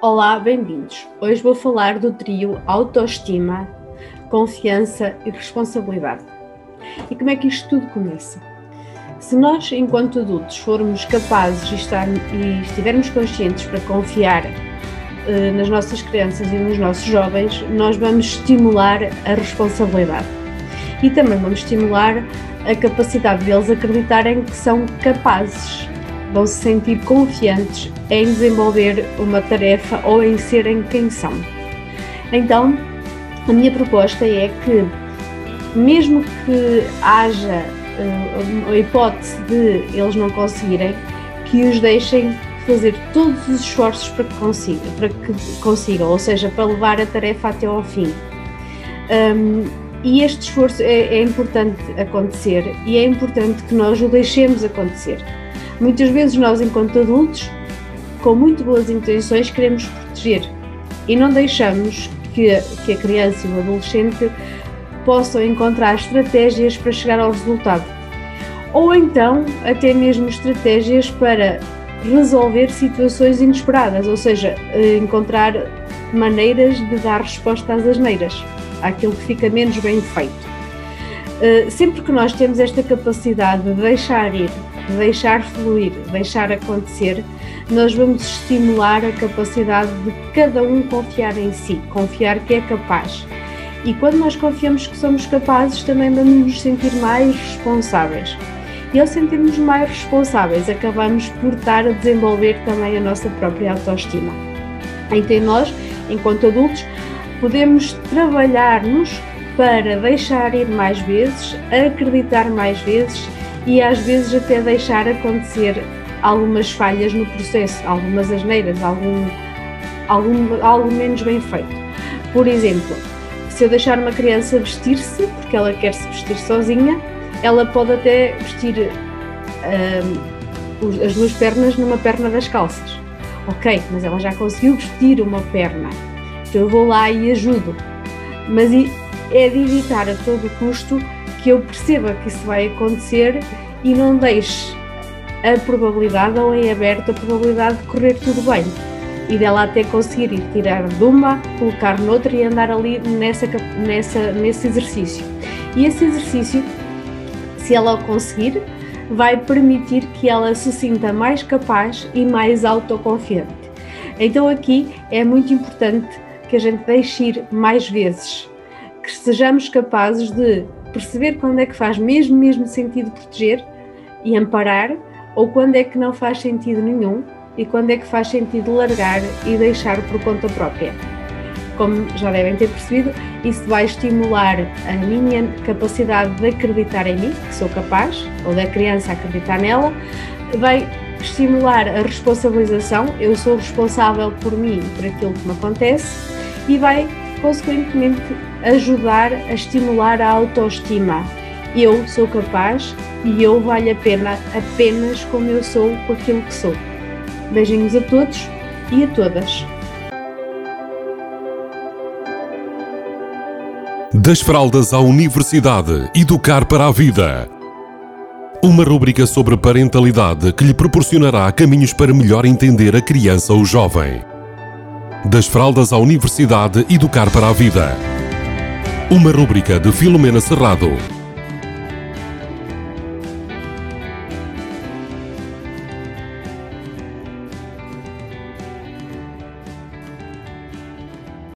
Olá, bem-vindos. Hoje vou falar do trio autoestima, confiança e responsabilidade. E como é que isto tudo começa? Se nós, enquanto adultos, formos capazes estar, e estivermos conscientes para confiar eh, nas nossas crianças e nos nossos jovens, nós vamos estimular a responsabilidade. E também vamos estimular a capacidade deles acreditarem que são capazes vão se sentir confiantes em desenvolver uma tarefa ou em serem quem são. Então, a minha proposta é que, mesmo que haja uh, a hipótese de eles não conseguirem, que os deixem fazer todos os esforços para que consigam, para que consigam ou seja, para levar a tarefa até ao fim. Um, e este esforço é, é importante acontecer e é importante que nós o deixemos acontecer Muitas vezes nós, enquanto adultos, com muito boas intenções, queremos proteger e não deixamos que, que a criança e o adolescente possam encontrar estratégias para chegar ao resultado. Ou então, até mesmo estratégias para resolver situações inesperadas, ou seja, eh, encontrar maneiras de dar resposta às asneiras, àquilo que fica menos bem feito. Eh, sempre que nós temos esta capacidade de deixar ir deixar fluir, deixar acontecer, nós vamos estimular a capacidade de cada um confiar em si, confiar que é capaz. E quando nós confiamos que somos capazes, também vamos nos sentir mais responsáveis. E ao sentirmos mais responsáveis, acabamos por estar a desenvolver também a nossa própria autoestima. Então, nós, enquanto adultos, podemos trabalhar-nos para deixar ir mais vezes, acreditar mais vezes e às vezes até deixar acontecer algumas falhas no processo, algumas asneiras, algum, algum, algo menos bem feito. Por exemplo, se eu deixar uma criança vestir-se, porque ela quer se vestir sozinha, ela pode até vestir as duas pernas numa perna das calças. Ok, mas ela já conseguiu vestir uma perna, então eu vou lá e ajudo. Mas é de evitar a todo custo que eu perceba que isso vai acontecer e não deixe a probabilidade ou em aberto a probabilidade de correr tudo bem e dela até conseguir ir tirar de uma, colocar noutra e andar ali nessa, nessa, nesse exercício. E esse exercício, se ela o conseguir, vai permitir que ela se sinta mais capaz e mais autoconfiante. Então aqui é muito importante que a gente deixe ir mais vezes, que sejamos capazes de perceber quando é que faz mesmo, mesmo sentido proteger e amparar, ou quando é que não faz sentido nenhum e quando é que faz sentido largar e deixar por conta própria. Como já devem ter percebido, isso vai estimular a minha capacidade de acreditar em mim, que sou capaz, ou da criança acreditar nela, vai estimular a responsabilização, eu sou responsável por mim, por aquilo que me acontece, e vai consequentemente ajudar a estimular a autoestima. Eu sou capaz e eu valho a pena apenas como eu sou com aquilo que sou. Beijinhos a todos e a todas. Das fraldas à universidade, educar para a vida. Uma rúbrica sobre parentalidade que lhe proporcionará caminhos para melhor entender a criança ou jovem. Das fraldas à universidade, educar para a vida. Uma rúbrica de Filomena Serrado.